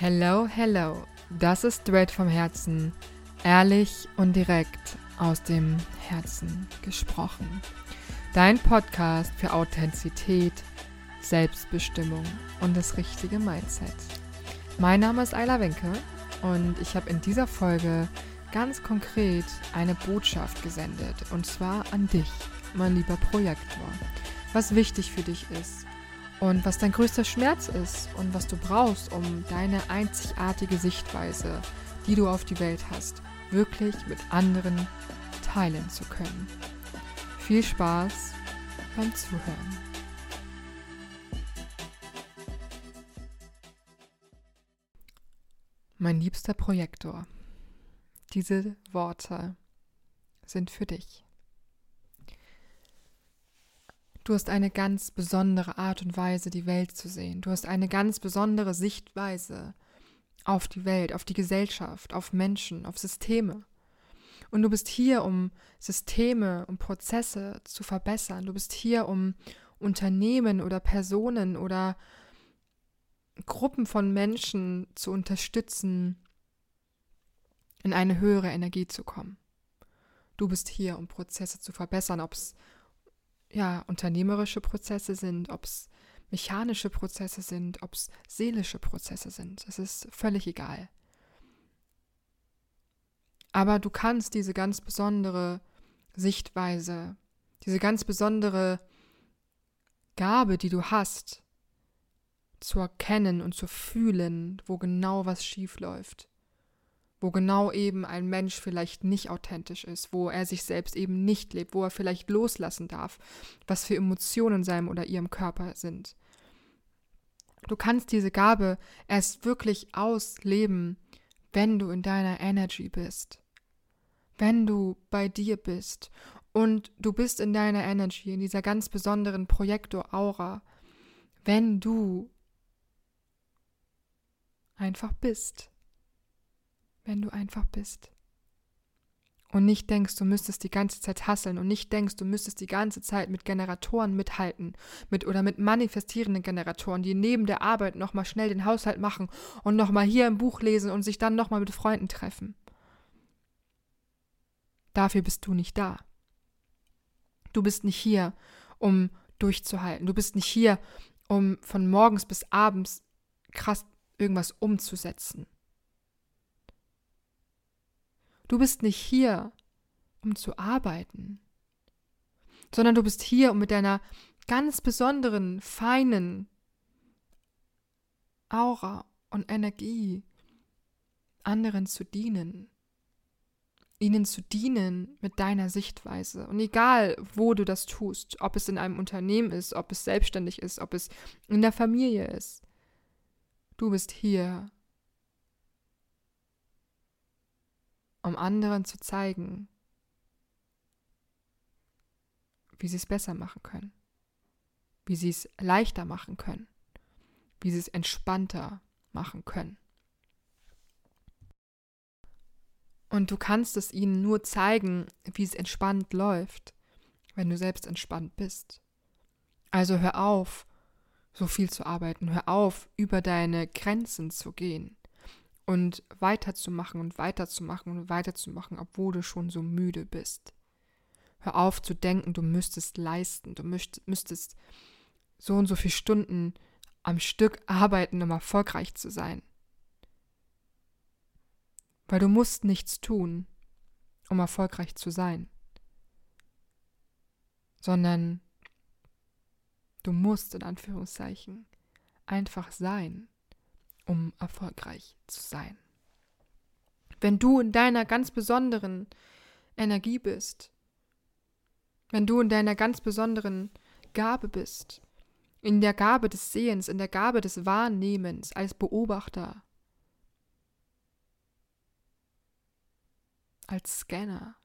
Hello, hello. Das ist Dread vom Herzen. Ehrlich und direkt aus dem Herzen gesprochen. Dein Podcast für Authentizität, Selbstbestimmung und das richtige Mindset. Mein Name ist Ayla Wenke und ich habe in dieser Folge ganz konkret eine Botschaft gesendet und zwar an dich, mein lieber Projektor. Was wichtig für dich ist, und was dein größter Schmerz ist und was du brauchst, um deine einzigartige Sichtweise, die du auf die Welt hast, wirklich mit anderen teilen zu können. Viel Spaß beim Zuhören. Mein liebster Projektor, diese Worte sind für dich. Du hast eine ganz besondere Art und Weise, die Welt zu sehen. Du hast eine ganz besondere Sichtweise auf die Welt, auf die Gesellschaft, auf Menschen, auf Systeme. Und du bist hier, um Systeme und Prozesse zu verbessern. Du bist hier, um Unternehmen oder Personen oder Gruppen von Menschen zu unterstützen, in eine höhere Energie zu kommen. Du bist hier, um Prozesse zu verbessern, ob es ja, unternehmerische Prozesse sind, ob es mechanische Prozesse sind, ob es seelische Prozesse sind. Es ist völlig egal. Aber du kannst diese ganz besondere Sichtweise, diese ganz besondere Gabe, die du hast, zu erkennen und zu fühlen, wo genau was schief läuft, wo genau eben ein Mensch vielleicht nicht authentisch ist, wo er sich selbst eben nicht lebt, wo er vielleicht loslassen darf, was für Emotionen in seinem oder ihrem Körper sind. Du kannst diese Gabe erst wirklich ausleben, wenn du in deiner Energy bist, wenn du bei dir bist und du bist in deiner Energy, in dieser ganz besonderen Projektor-Aura, wenn du einfach bist wenn du einfach bist. Und nicht denkst, du müsstest die ganze Zeit hasseln und nicht denkst, du müsstest die ganze Zeit mit Generatoren mithalten, mit oder mit manifestierenden Generatoren, die neben der Arbeit nochmal schnell den Haushalt machen und nochmal hier ein Buch lesen und sich dann nochmal mit Freunden treffen. Dafür bist du nicht da. Du bist nicht hier, um durchzuhalten. Du bist nicht hier, um von morgens bis abends krass irgendwas umzusetzen. Du bist nicht hier, um zu arbeiten, sondern du bist hier, um mit deiner ganz besonderen, feinen Aura und Energie anderen zu dienen. Ihnen zu dienen mit deiner Sichtweise. Und egal, wo du das tust, ob es in einem Unternehmen ist, ob es selbstständig ist, ob es in der Familie ist, du bist hier, um anderen zu zeigen, wie sie es besser machen können, wie sie es leichter machen können, wie sie es entspannter machen können. Und du kannst es ihnen nur zeigen, wie es entspannt läuft, wenn du selbst entspannt bist. Also hör auf, so viel zu arbeiten, hör auf, über deine Grenzen zu gehen und weiterzumachen und weiterzumachen und weiterzumachen, obwohl du schon so müde bist. Hör auf zu denken, du müsstest leisten, du müsstest so und so viele Stunden am Stück arbeiten, um erfolgreich zu sein. Weil du musst nichts tun, um erfolgreich zu sein, sondern du musst in Anführungszeichen einfach sein um erfolgreich zu sein. Wenn du in deiner ganz besonderen Energie bist, wenn du in deiner ganz besonderen Gabe bist, in der Gabe des Sehens, in der Gabe des Wahrnehmens als Beobachter, als Scanner.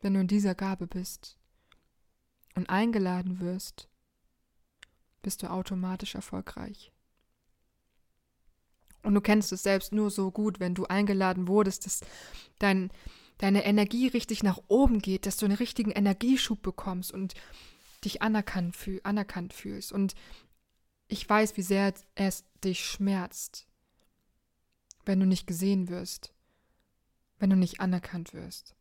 Wenn du in dieser Gabe bist, und eingeladen wirst, bist du automatisch erfolgreich. Und du kennst es selbst nur so gut, wenn du eingeladen wurdest, dass dein, deine Energie richtig nach oben geht, dass du einen richtigen Energieschub bekommst und dich anerkannt, fühl, anerkannt fühlst. Und ich weiß, wie sehr es dich schmerzt, wenn du nicht gesehen wirst, wenn du nicht anerkannt wirst.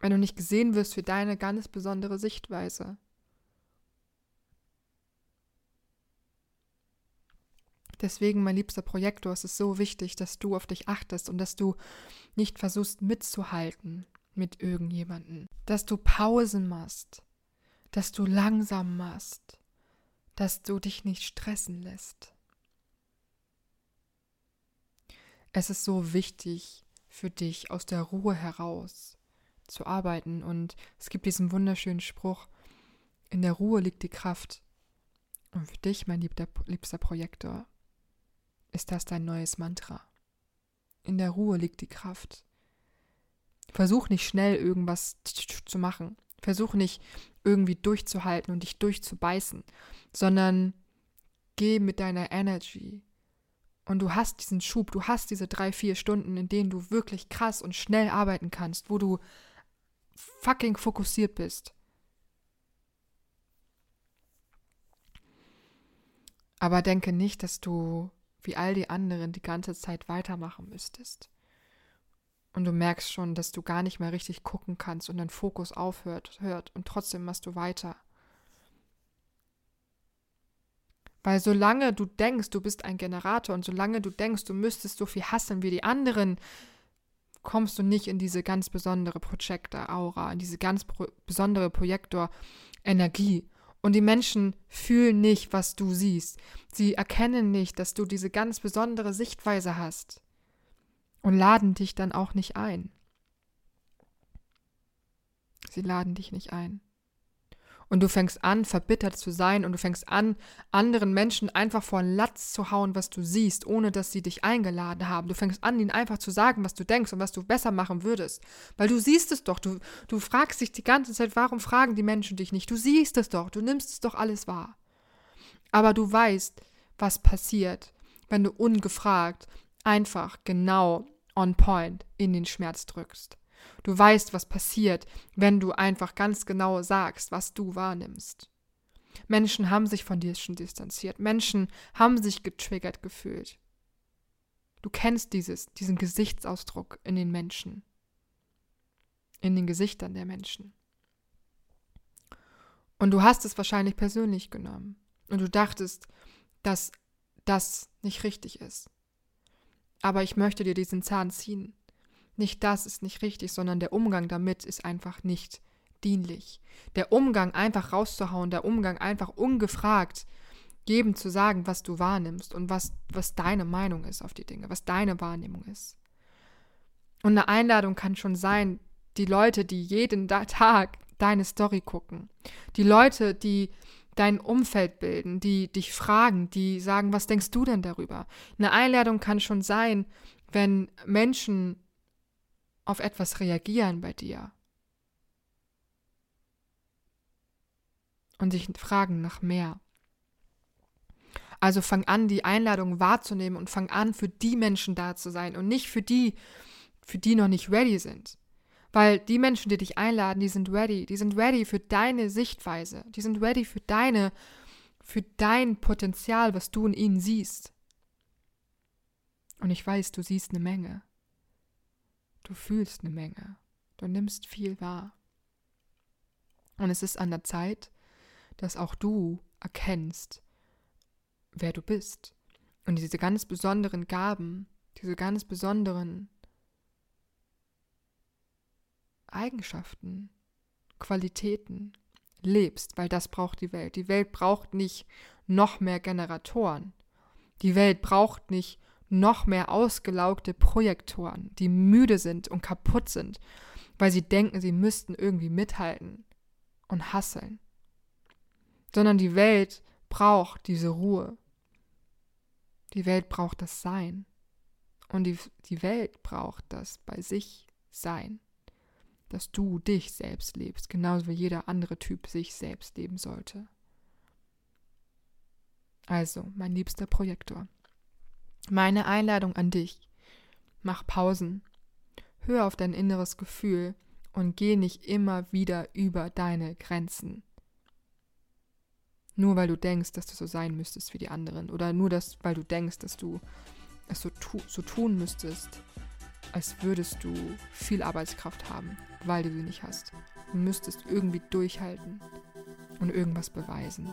Wenn du nicht gesehen wirst für deine ganz besondere Sichtweise. Deswegen, mein liebster Projektor, es ist so wichtig, dass du auf dich achtest und dass du nicht versuchst mitzuhalten mit irgendjemanden. Dass du Pausen machst, dass du langsam machst, dass du dich nicht stressen lässt. Es ist so wichtig für dich, aus der Ruhe heraus zu arbeiten. Und es gibt diesen wunderschönen Spruch, in der Ruhe liegt die Kraft. Und für dich, mein liebster, liebster Projektor, ist das dein neues Mantra. In der Ruhe liegt die Kraft. Versuch nicht schnell irgendwas zu machen. Versuch nicht irgendwie durchzuhalten und dich durchzubeißen, sondern geh mit deiner Energy. Und du hast diesen Schub, du hast diese drei, vier Stunden, in denen du wirklich krass und schnell arbeiten kannst, wo du fucking fokussiert bist. Aber denke nicht, dass du wie all die anderen die ganze Zeit weitermachen müsstest. Und du merkst schon, dass du gar nicht mehr richtig gucken kannst und dein Fokus aufhört hört, und trotzdem machst du weiter. Weil solange du denkst, du bist ein Generator und solange du denkst, du müsstest so viel hassen wie die anderen, kommst du nicht in diese ganz besondere Projector-Aura, in diese ganz pro besondere Projektor-Energie. Und die Menschen fühlen nicht, was du siehst. Sie erkennen nicht, dass du diese ganz besondere Sichtweise hast und laden dich dann auch nicht ein. Sie laden dich nicht ein. Und du fängst an, verbittert zu sein und du fängst an, anderen Menschen einfach vor den Latz zu hauen, was du siehst, ohne dass sie dich eingeladen haben. Du fängst an, ihnen einfach zu sagen, was du denkst und was du besser machen würdest. Weil du siehst es doch. Du, du fragst dich die ganze Zeit, warum fragen die Menschen dich nicht? Du siehst es doch. Du nimmst es doch alles wahr. Aber du weißt, was passiert, wenn du ungefragt einfach genau on point in den Schmerz drückst. Du weißt, was passiert, wenn du einfach ganz genau sagst, was du wahrnimmst. Menschen haben sich von dir schon distanziert. Menschen haben sich getriggert gefühlt. Du kennst dieses, diesen Gesichtsausdruck in den Menschen, in den Gesichtern der Menschen. Und du hast es wahrscheinlich persönlich genommen. Und du dachtest, dass das nicht richtig ist. Aber ich möchte dir diesen Zahn ziehen. Nicht das ist nicht richtig, sondern der Umgang damit ist einfach nicht dienlich. Der Umgang einfach rauszuhauen, der Umgang einfach ungefragt jedem zu sagen, was du wahrnimmst und was, was deine Meinung ist auf die Dinge, was deine Wahrnehmung ist. Und eine Einladung kann schon sein, die Leute, die jeden Tag deine Story gucken, die Leute, die dein Umfeld bilden, die dich fragen, die sagen, was denkst du denn darüber? Eine Einladung kann schon sein, wenn Menschen auf etwas reagieren bei dir und sich fragen nach mehr. Also fang an, die Einladung wahrzunehmen und fang an, für die Menschen da zu sein und nicht für die, für die noch nicht ready sind. Weil die Menschen, die dich einladen, die sind ready. Die sind ready für deine Sichtweise. Die sind ready für deine, für dein Potenzial, was du in ihnen siehst. Und ich weiß, du siehst eine Menge. Du fühlst eine Menge. Du nimmst viel wahr. Und es ist an der Zeit, dass auch du erkennst, wer du bist. Und diese ganz besonderen Gaben, diese ganz besonderen Eigenschaften, Qualitäten lebst, weil das braucht die Welt. Die Welt braucht nicht noch mehr Generatoren. Die Welt braucht nicht noch mehr ausgelaugte Projektoren, die müde sind und kaputt sind, weil sie denken, sie müssten irgendwie mithalten und hasseln. Sondern die Welt braucht diese Ruhe. Die Welt braucht das Sein. Und die, die Welt braucht das bei sich Sein. Dass du dich selbst lebst, genauso wie jeder andere Typ sich selbst leben sollte. Also, mein liebster Projektor. Meine Einladung an dich. Mach Pausen. Hör auf dein inneres Gefühl Und geh nicht immer wieder über deine Grenzen. Nur weil du denkst, dass du so sein müsstest wie die anderen. Oder nur das, weil du denkst, dass du es so, tu so tun müsstest, als würdest du viel Arbeitskraft haben, weil du sie nicht hast. Du müsstest irgendwie durchhalten und irgendwas beweisen.